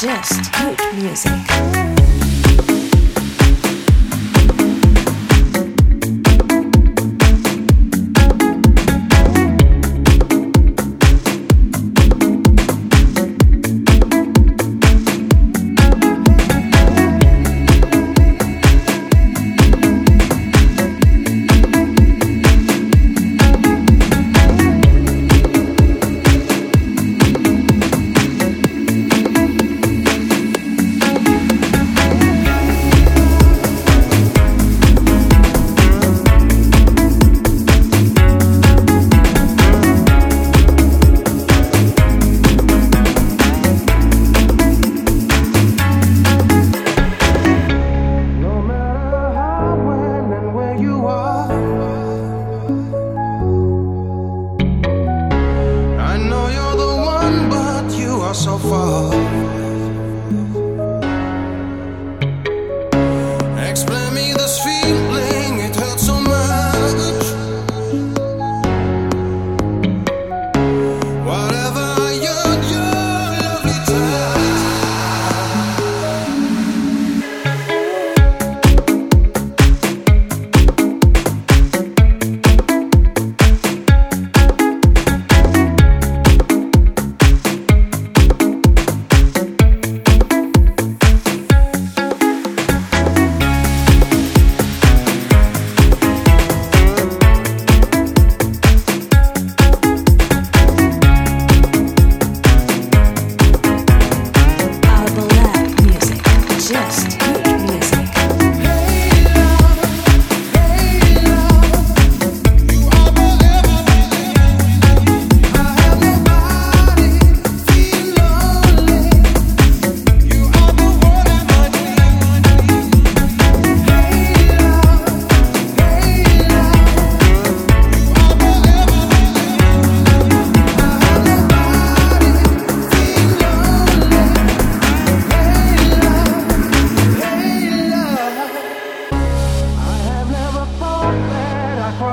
just good music.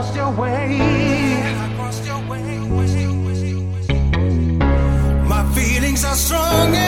Feeling, it hurts so much. Wherever I